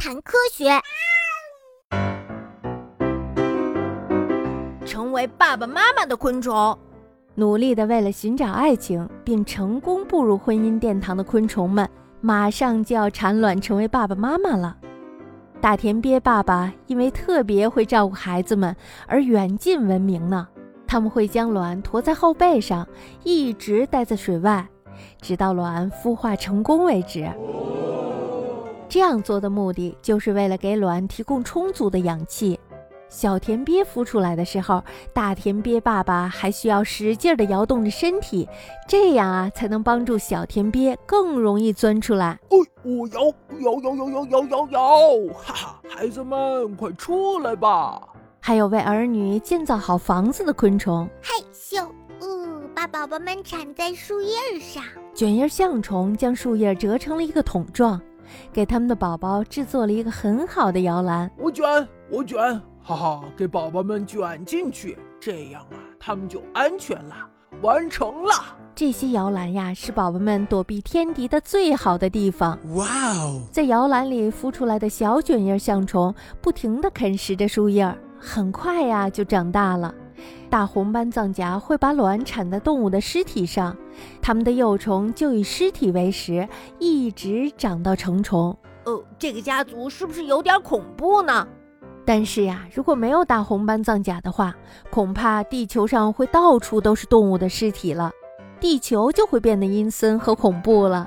谈科学。成为爸爸妈妈的昆虫，努力的为了寻找爱情并成功步入婚姻殿堂的昆虫们，马上就要产卵成为爸爸妈妈了。大田鳖爸爸因为特别会照顾孩子们而远近闻名呢。他们会将卵驮在后背上，一直待在水外，直到卵孵化成功为止。这样做的目的就是为了给卵提供充足的氧气。小田鳖孵出来的时候，大田鳖爸爸还需要使劲地摇动着身体，这样啊，才能帮助小田鳖更容易钻出来。哦，我摇摇摇摇摇摇摇摇，哈哈，孩子们快出来吧！还有为儿女建造好房子的昆虫，害羞，哦，把宝宝们缠在树叶上。卷叶象虫将树叶折成了一个桶状，给他们的宝宝制作了一个很好的摇篮。我卷，我卷。哈哈，给宝宝们卷进去，这样啊，他们就安全了。完成了。这些摇篮呀，是宝宝们躲避天敌的最好的地方。哇哦！在摇篮里孵出来的小卷叶象虫，不停地啃食着树叶，很快呀就长大了。大红斑藏甲会把卵产在动物的尸体上，它们的幼虫就以尸体为食，一直长到成虫。呃，这个家族是不是有点恐怖呢？但是呀，如果没有大红斑藏甲的话，恐怕地球上会到处都是动物的尸体了，地球就会变得阴森和恐怖了。